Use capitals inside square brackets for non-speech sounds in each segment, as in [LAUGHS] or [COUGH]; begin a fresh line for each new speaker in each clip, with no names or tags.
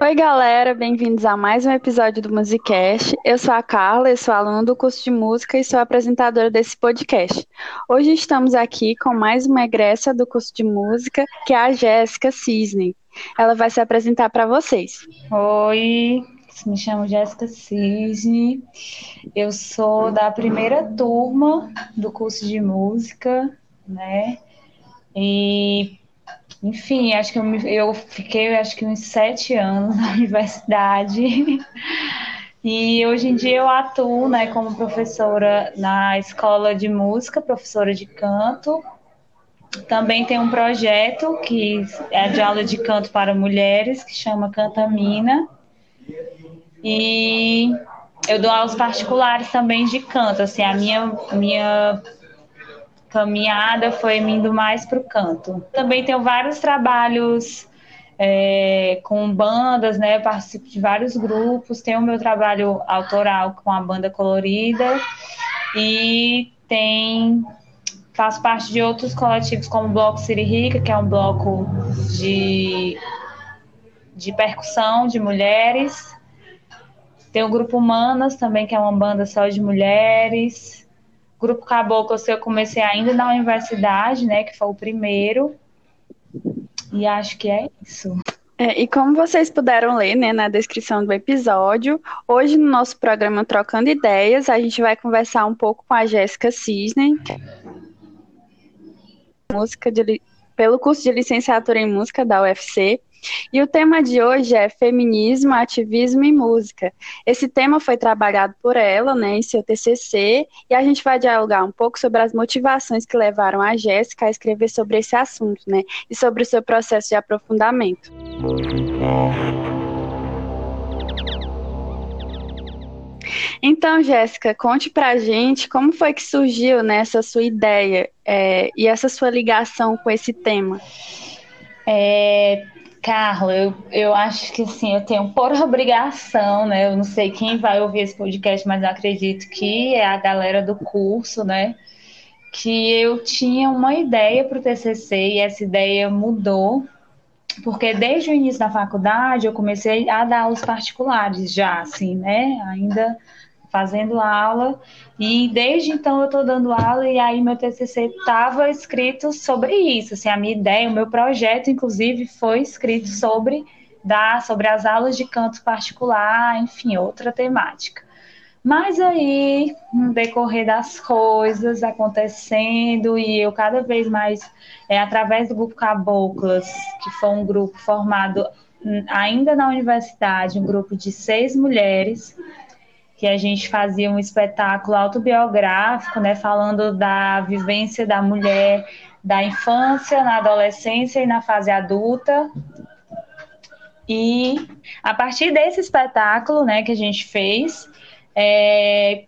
Oi, galera, bem-vindos a mais um episódio do Musicast. Eu sou a Carla, eu sou aluna do curso de música e sou apresentadora desse podcast. Hoje estamos aqui com mais uma egressa do curso de música, que é a Jéssica Cisne. Ela vai se apresentar para vocês.
Oi, me chamo Jéssica Cisne. Eu sou da primeira turma do curso de música, né? E enfim, acho que eu, eu fiquei acho que uns sete anos na [LAUGHS] universidade. E hoje em dia eu atuo né, como professora na escola de música, professora de canto. Também tem um projeto que é de aula de canto para mulheres, que chama Cantamina. E eu dou aulas particulares também de canto. Assim, a minha, minha caminhada foi indo mais para o canto. Também tenho vários trabalhos é, com bandas, né? Participo de vários grupos. Tenho o meu trabalho autoral com a banda colorida e tem faço parte de outros coletivos como o Bloco Siririca, que é um bloco de, de percussão de mulheres. Tem o Grupo Humanas também, que é uma banda só de mulheres. Grupo Caboclo eu comecei ainda na universidade, né, que foi o primeiro. E acho que é isso.
É, e como vocês puderam ler né, na descrição do episódio, hoje no nosso programa Trocando Ideias, a gente vai conversar um pouco com a Jéssica Cisne, música de, pelo curso de licenciatura em música da UFC, e o tema de hoje é feminismo, ativismo e música. Esse tema foi trabalhado por ela, né, em seu TCC, e a gente vai dialogar um pouco sobre as motivações que levaram a Jéssica a escrever sobre esse assunto, né, e sobre o seu processo de aprofundamento. Então, Jéssica, conte pra gente como foi que surgiu né, sua ideia é, e essa sua ligação com esse tema.
É, Carla, eu, eu acho que assim, eu tenho por [LAUGHS] obrigação, né? Eu não sei quem vai ouvir esse podcast, mas eu acredito que é a galera do curso, né? Que eu tinha uma ideia para o TCC e essa ideia mudou, porque desde o início da faculdade eu comecei a dar aulas particulares já, assim, né? Ainda fazendo aula, e desde então eu estou dando aula, e aí meu TCC estava escrito sobre isso, assim, a minha ideia, o meu projeto, inclusive, foi escrito sobre, dar, sobre as aulas de canto particular, enfim, outra temática. Mas aí, no decorrer das coisas acontecendo, e eu cada vez mais, é, através do grupo Caboclas, que foi um grupo formado hum, ainda na universidade, um grupo de seis mulheres, que a gente fazia um espetáculo autobiográfico, né, falando da vivência da mulher da infância, na adolescência e na fase adulta. E a partir desse espetáculo, né, que a gente fez, é,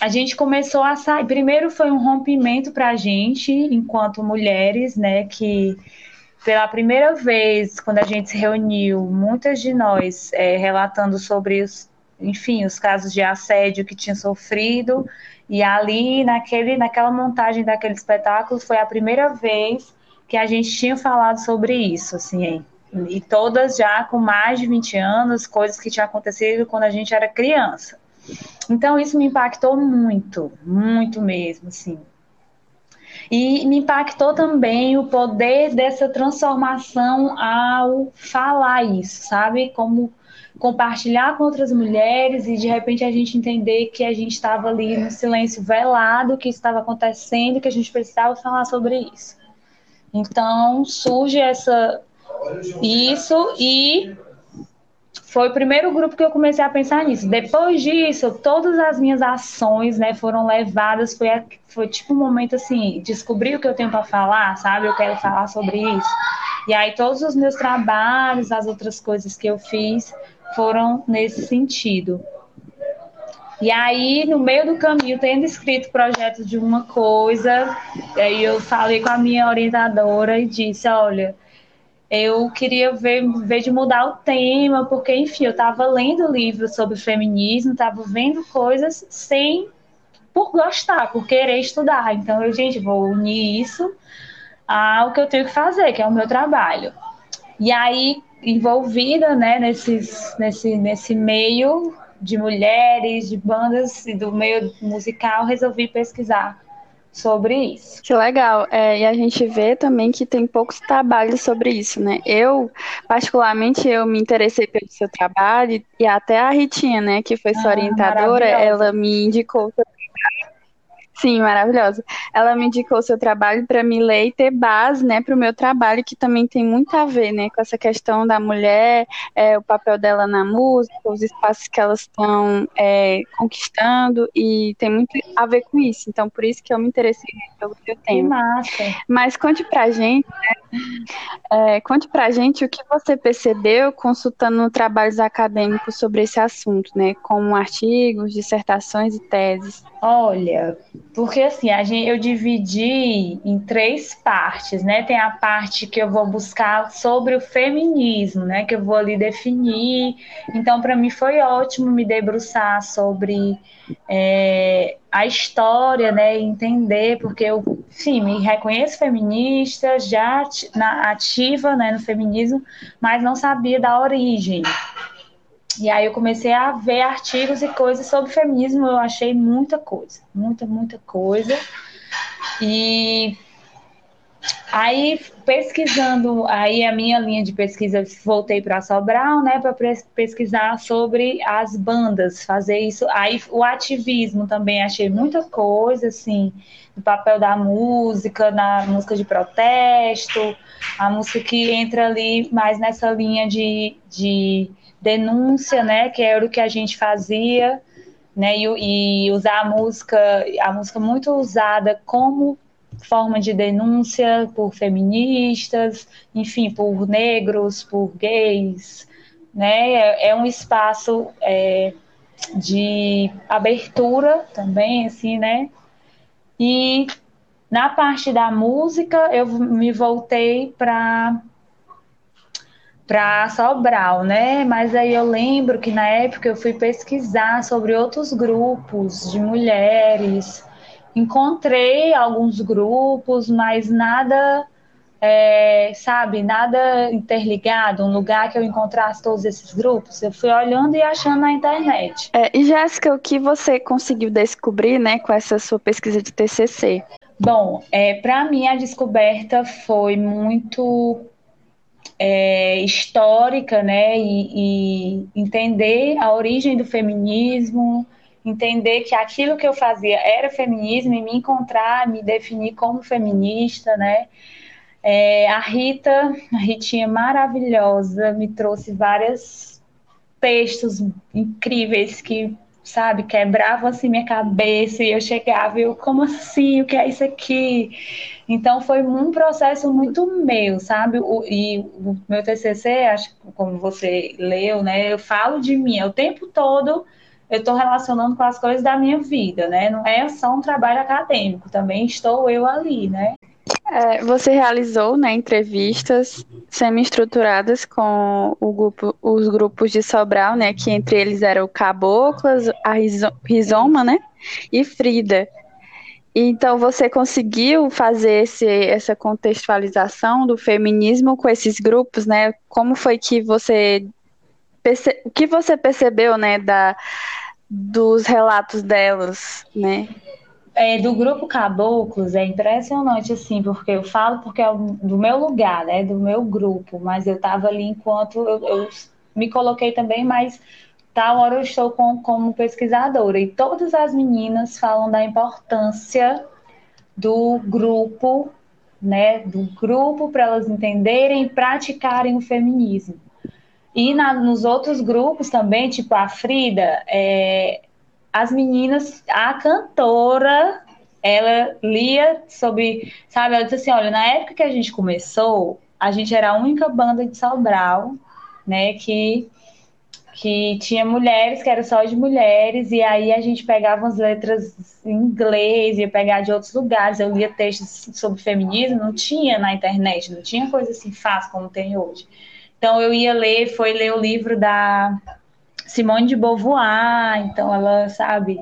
a gente começou a sair. Primeiro foi um rompimento para a gente, enquanto mulheres, né, que pela primeira vez, quando a gente se reuniu, muitas de nós é, relatando sobre os enfim, os casos de assédio que tinha sofrido. E ali, naquele, naquela montagem daquele espetáculo, foi a primeira vez que a gente tinha falado sobre isso, assim, e todas já com mais de 20 anos, coisas que tinham acontecido quando a gente era criança. Então, isso me impactou muito, muito mesmo, assim. E me impactou também o poder dessa transformação ao falar isso, sabe? Como compartilhar com outras mulheres e de repente a gente entender que a gente estava ali no silêncio velado, que estava acontecendo, que a gente precisava falar sobre isso. Então surge essa isso e foi o primeiro grupo que eu comecei a pensar nisso. Depois disso, todas as minhas ações, né, foram levadas, foi, foi tipo um momento assim, descobrir o que eu tenho para falar, sabe? Eu quero falar sobre isso. E aí todos os meus trabalhos, as outras coisas que eu fiz, foram nesse sentido. E aí, no meio do caminho, tendo escrito projeto de uma coisa, aí eu falei com a minha orientadora e disse, olha, eu queria ver, ver de mudar o tema, porque, enfim, eu estava lendo livros sobre feminismo, estava vendo coisas sem, por gostar, por querer estudar. Então, eu, gente, vou unir isso ao que eu tenho que fazer, que é o meu trabalho. E aí, envolvida né, nesses, nesse, nesse meio de mulheres, de bandas e do meio musical, resolvi pesquisar sobre isso.
Que legal. É, e a gente vê também que tem poucos trabalhos sobre isso, né? Eu, particularmente, eu me interessei pelo seu trabalho e até a Ritinha, né, que foi sua ah, orientadora, ela me indicou Sim, maravilhosa. Ela me indicou o seu trabalho para me ler e ter base, né, para o meu trabalho, que também tem muito a ver, né, com essa questão da mulher, é, o papel dela na música, os espaços que elas estão é, conquistando e tem muito a ver com isso. Então, por isso que eu me interessei pelo seu tema. Que
massa.
Mas conte pra gente, né, é, conte pra gente o que você percebeu consultando trabalhos acadêmicos sobre esse assunto, né, como artigos, dissertações e teses.
Olha, porque assim, a gente, eu dividi em três partes, né? Tem a parte que eu vou buscar sobre o feminismo, né? Que eu vou ali definir. Então, para mim foi ótimo me debruçar sobre é, a história, né? Entender, porque eu, sim, me reconheço feminista, já ativa né, no feminismo, mas não sabia da origem. E aí eu comecei a ver artigos e coisas sobre feminismo, eu achei muita coisa, muita, muita coisa. E aí pesquisando, aí a minha linha de pesquisa voltei para Sobral, né, para pesquisar sobre as bandas, fazer isso. Aí o ativismo também achei muita coisa assim, o papel da música, na música de protesto, a música que entra ali mais nessa linha de, de denúncia, né, que era o que a gente fazia, né, e, e usar a música, a música muito usada como forma de denúncia por feministas, enfim, por negros, por gays, né, é, é um espaço é, de abertura também, assim, né, e na parte da música eu me voltei para para Sobral, né? Mas aí eu lembro que na época eu fui pesquisar sobre outros grupos de mulheres. Encontrei alguns grupos, mas nada, é, sabe, nada interligado, um lugar que eu encontrasse todos esses grupos. Eu fui olhando e achando na internet.
É, e Jéssica, o que você conseguiu descobrir, né, com essa sua pesquisa de TCC?
Bom, é, para mim a descoberta foi muito é, histórica, né, e, e, entender a origem do feminismo, entender que aquilo que eu fazia era feminismo e me encontrar, me definir como feminista, né. É, a Rita, a Ritinha maravilhosa, me trouxe vários textos incríveis que sabe, quebravam assim minha cabeça e eu chegava e eu, como assim, o que é isso aqui? Então foi um processo muito meu, sabe? O, e o meu TCC, acho como você leu, né, eu falo de mim, o tempo todo eu estou relacionando com as coisas da minha vida, né? Não é só um trabalho acadêmico, também estou eu ali, né?
É, você realizou né, entrevistas semi-estruturadas com grupo, os grupos de Sobral, né, que entre eles eram Caboclas, a Rizoma né, e Frida. Então, você conseguiu fazer esse, essa contextualização do feminismo com esses grupos, né? Como foi que você o que você percebeu, né, da, dos relatos delas, né?
é, do grupo Caboclos é impressionante, assim, porque eu falo porque é do meu lugar, né? Do meu grupo, mas eu estava ali enquanto eu, eu, me coloquei também, mas tal hora eu estou com, como pesquisadora. E todas as meninas falam da importância do grupo, né? Do grupo para elas entenderem e praticarem o feminismo. E na, nos outros grupos também, tipo a Frida, é, as meninas, a cantora, ela lia sobre, sabe, ela disse assim, olha, na época que a gente começou, a gente era a única banda de Sobral, né, que que tinha mulheres, que era só de mulheres, e aí a gente pegava as letras em inglês, ia pegar de outros lugares, eu lia textos sobre feminismo, não tinha na internet, não tinha coisa assim fácil como tem hoje. Então eu ia ler, foi ler o livro da Simone de Beauvoir, então ela sabe,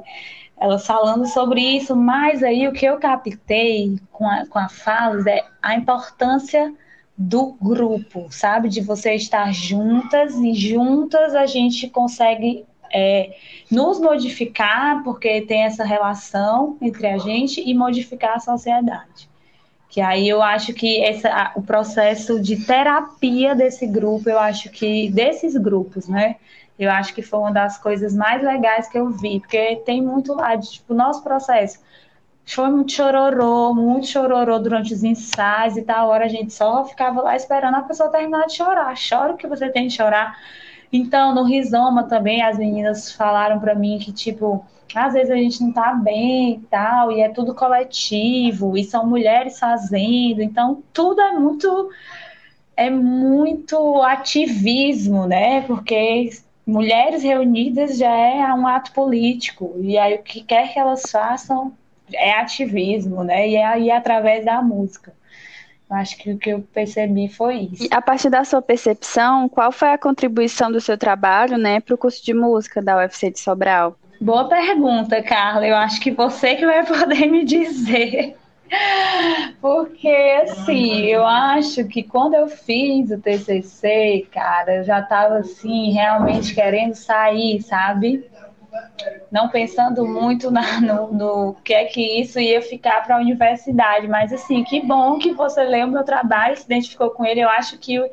ela falando sobre isso, mas aí o que eu captei com a, com a fala é a importância do grupo, sabe? De você estar juntas e juntas a gente consegue é, nos modificar, porque tem essa relação entre a gente e modificar a sociedade. Que aí eu acho que essa, o processo de terapia desse grupo, eu acho que desses grupos, né? Eu acho que foi uma das coisas mais legais que eu vi, porque tem muito lá tipo, nosso processo foi muito chororô, muito chororô durante os ensaios e tal. Hora a gente só ficava lá esperando a pessoa terminar de chorar. Chora o que você tem de chorar. Então, no Rizoma também, as meninas falaram para mim que, tipo, às vezes a gente não tá bem e tal, e é tudo coletivo, e são mulheres fazendo, então tudo é muito é muito ativismo, né? Porque mulheres reunidas já é um ato político, e aí o que quer que elas façam é ativismo, né? E é aí através da música. Acho que o que eu percebi foi isso.
E a partir da sua percepção, qual foi a contribuição do seu trabalho, né, para o curso de música da UFC de Sobral?
Boa pergunta, Carla. Eu acho que você que vai [LAUGHS] poder me dizer. Porque, assim, eu acho que quando eu fiz o TCC, cara, eu já estava, assim, realmente querendo sair, sabe? Não pensando muito na, no, no, que é que isso ia ficar para a universidade, mas assim, que bom que você leu o meu trabalho, se identificou com ele. Eu acho que o,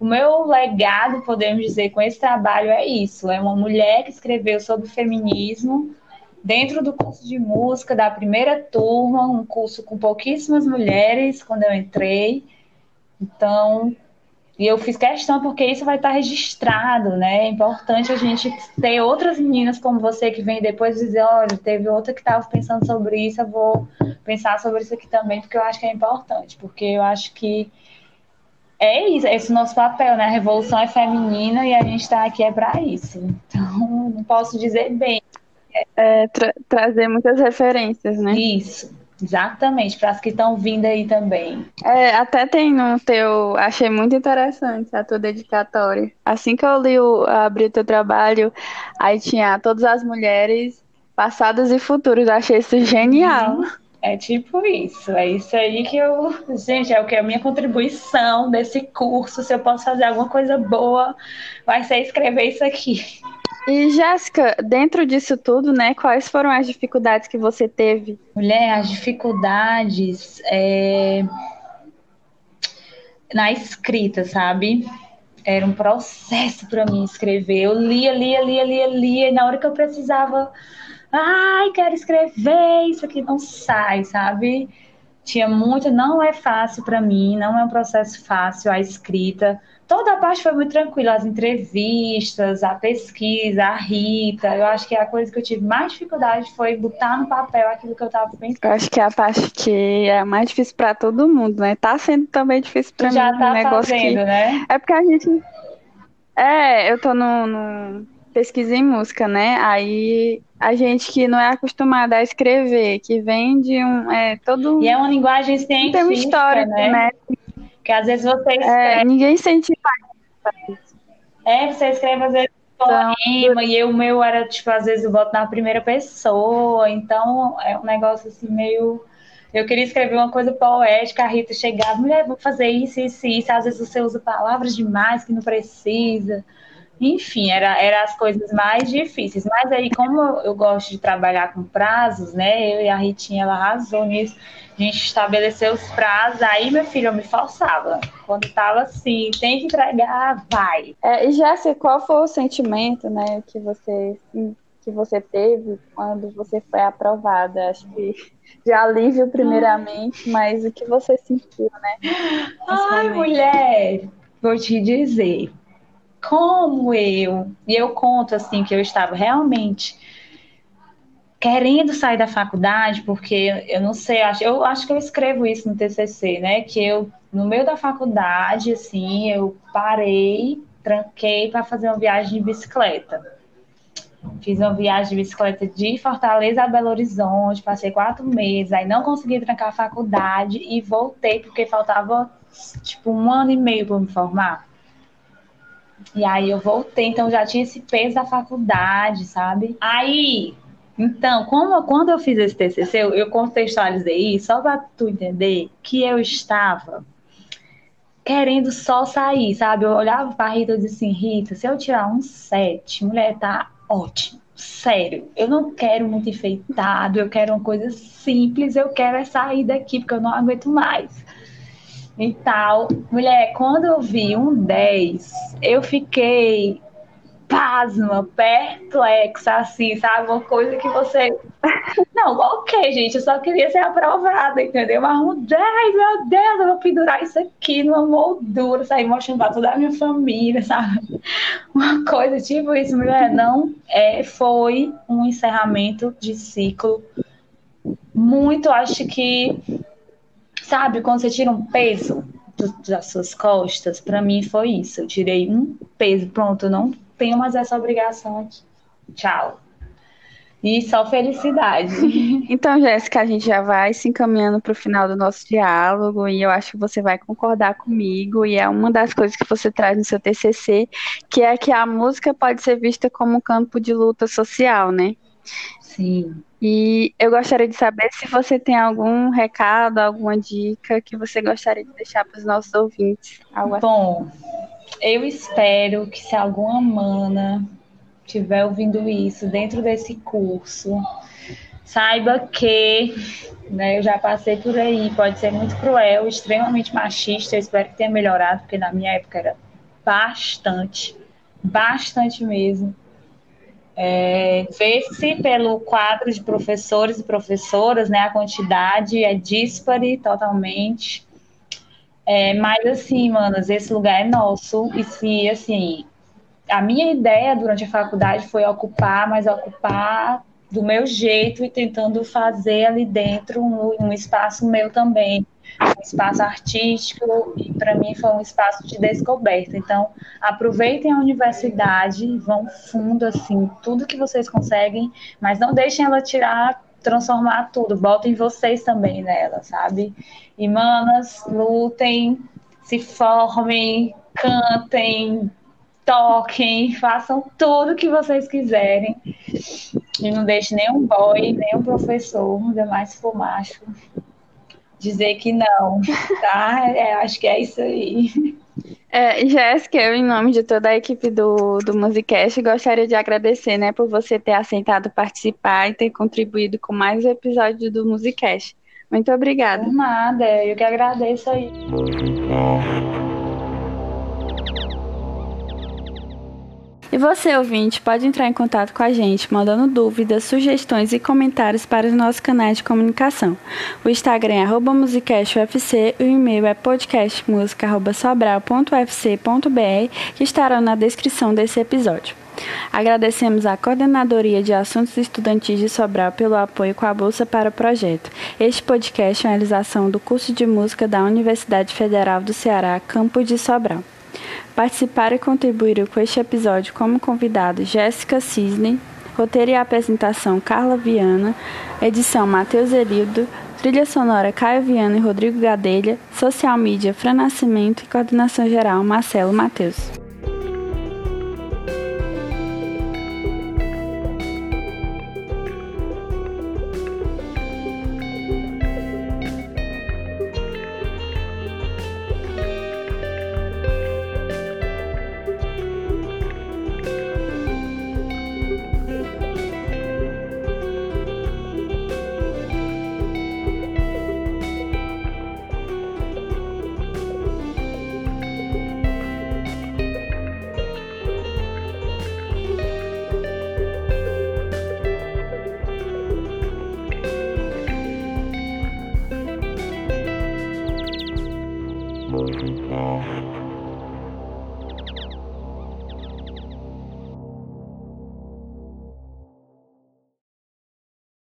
o meu legado, podemos dizer, com esse trabalho é isso: é uma mulher que escreveu sobre feminismo dentro do curso de música da primeira turma, um curso com pouquíssimas mulheres quando eu entrei. Então, e eu fiz questão porque isso vai estar registrado, né? É importante a gente ter outras meninas como você que vem depois dizer, olha, teve outra que estava pensando sobre isso, eu vou pensar sobre isso aqui também, porque eu acho que é importante, porque eu acho que é isso, esse nosso papel, né? A revolução é feminina e a gente está aqui é para isso. Então, não posso dizer bem.
É, tra trazer muitas referências, né?
Isso. Exatamente, para as que estão vindo aí também.
É, até tem no teu. Achei muito interessante a tua dedicatória. Assim que eu li o, abri o teu trabalho, aí tinha todas as mulheres passadas e futuras. Achei isso genial. Uhum. [LAUGHS]
É tipo isso, é isso aí que eu. Gente, é o que é a minha contribuição desse curso. Se eu posso fazer alguma coisa boa, vai ser escrever isso aqui.
E Jéssica, dentro disso tudo, né, quais foram as dificuldades que você teve?
Mulher, as dificuldades é... na escrita, sabe? Era um processo para mim escrever. Eu lia, lia, lia, lia, lia, e na hora que eu precisava, ai, quero escrever, isso aqui não sai, sabe? Tinha muito, não é fácil para mim, não é um processo fácil a escrita toda a parte foi muito tranquila, as entrevistas, a pesquisa, a Rita. Eu acho que a coisa que eu tive mais dificuldade foi botar no papel aquilo que eu estava pensando.
Eu acho que é a parte que é mais difícil para todo mundo, né? Tá sendo também difícil para mim.
Já tá um negócio fazendo,
que...
né?
É porque a gente. É, eu tô no, no pesquisa em música, né? Aí a gente que não é acostumada a escrever, que vem de um. É, todo...
E é uma linguagem científica.
Tem uma história, né? né?
Porque às vezes você
escreve. É, ninguém sente mais.
É, você escreve às vezes poema, então, e o meu era, tipo, às vezes eu boto na primeira pessoa, então é um negócio assim meio. Eu queria escrever uma coisa poética, a Rita chegava, mulher, vou fazer isso, isso, isso. Às vezes você usa palavras demais que não precisa. Enfim, era, era as coisas mais difíceis. Mas aí, como eu gosto de trabalhar com prazos, né? Eu e a Ritinha, ela arrasou nisso. A gente estabeleceu os prazos, aí, meu filho, eu me forçava. Quando tava assim, tem que entregar, vai.
É, e Jéssica, qual foi o sentimento, né, que você, que você teve quando você foi aprovada? Acho que de alívio, primeiramente, mas o que você sentiu, né?
Ai, mulher, vou te dizer como eu, e eu conto assim que eu estava realmente querendo sair da faculdade, porque eu não sei, eu acho que eu escrevo isso no TCC, né? Que eu, no meio da faculdade, assim, eu parei, tranquei para fazer uma viagem de bicicleta. Fiz uma viagem de bicicleta de Fortaleza a Belo Horizonte, passei quatro meses, aí não consegui trancar a faculdade e voltei porque faltava tipo um ano e meio para me formar. E aí eu voltei, então já tinha esse peso da faculdade, sabe? Aí, então, como, quando eu fiz esse TCC, eu, eu contextualizei isso só para tu entender que eu estava querendo só sair, sabe? Eu olhava pra Rita e dizia assim, Rita, se eu tirar um sete, mulher, tá ótimo. Sério, eu não quero muito enfeitado, eu quero uma coisa simples, eu quero é sair daqui, porque eu não aguento mais. E tal. Mulher, quando eu vi um 10, eu fiquei pasma, perplexa, assim, sabe? Uma coisa que você. [LAUGHS] Não, ok, gente, eu só queria ser aprovada, entendeu? Mas um 10, meu Deus, eu vou pendurar isso aqui numa moldura, sair mostrando pra toda a minha família, sabe? Uma coisa tipo isso, mulher, não é, foi um encerramento de ciclo muito, acho que, sabe, quando você tira um peso das suas costas, para mim foi isso. Eu tirei um peso, pronto, não tenho mais essa obrigação aqui. Tchau. E só felicidade. [LAUGHS]
Então, Jéssica, a gente já vai se encaminhando para o final do nosso diálogo e eu acho que você vai concordar comigo e é uma das coisas que você traz no seu TCC, que é que a música pode ser vista como um campo de luta social, né?
Sim.
E eu gostaria de saber se você tem algum recado, alguma dica que você gostaria de deixar para os nossos ouvintes.
Algo Bom, assim eu espero que se alguma mana estiver ouvindo isso dentro desse curso, saiba que né, eu já passei por aí, pode ser muito cruel, extremamente machista, eu espero que tenha melhorado, porque na minha época era bastante, bastante mesmo. É, Vê-se pelo quadro de professores e professoras, né, a quantidade é dispare totalmente. É, mas assim, manas, esse lugar é nosso. E se, assim, a minha ideia durante a faculdade foi ocupar, mas ocupar do meu jeito e tentando fazer ali dentro um, um espaço meu também, um espaço artístico e para mim foi um espaço de descoberta. Então, aproveitem a universidade, vão fundo assim, tudo que vocês conseguem, mas não deixem ela tirar transformar tudo, botem vocês também nela, sabe? E manas, lutem, se formem, cantem, toquem, [LAUGHS] façam tudo que vocês quiserem. E não deixe nenhum boy, nenhum professor, ainda mais se for macho, dizer que não, tá? É, acho que é isso aí.
É, Jéssica, eu, em nome de toda a equipe do, do Musicast, gostaria de agradecer, né, por você ter aceitado participar e ter contribuído com mais um episódio do Musicast. Muito obrigada.
Por nada, eu que agradeço aí.
E você, ouvinte, pode entrar em contato com a gente, mandando dúvidas, sugestões e comentários para os nossos canais de comunicação. O Instagram é musicastufc o e-mail é podcastmusica.sobral.ufc.br, que estarão na descrição desse episódio. Agradecemos à Coordenadoria de Assuntos Estudantis de Sobral pelo apoio com a Bolsa para o projeto. Este podcast é uma realização do curso de música da Universidade Federal do Ceará, campus de Sobral. Participaram e contribuíram com este episódio como convidado Jéssica Cisne, roteiro e apresentação Carla Viana, edição Matheus Elildo, trilha sonora Caio Viana e Rodrigo Gadelha, social media Fran Nascimento e coordenação geral Marcelo Matheus.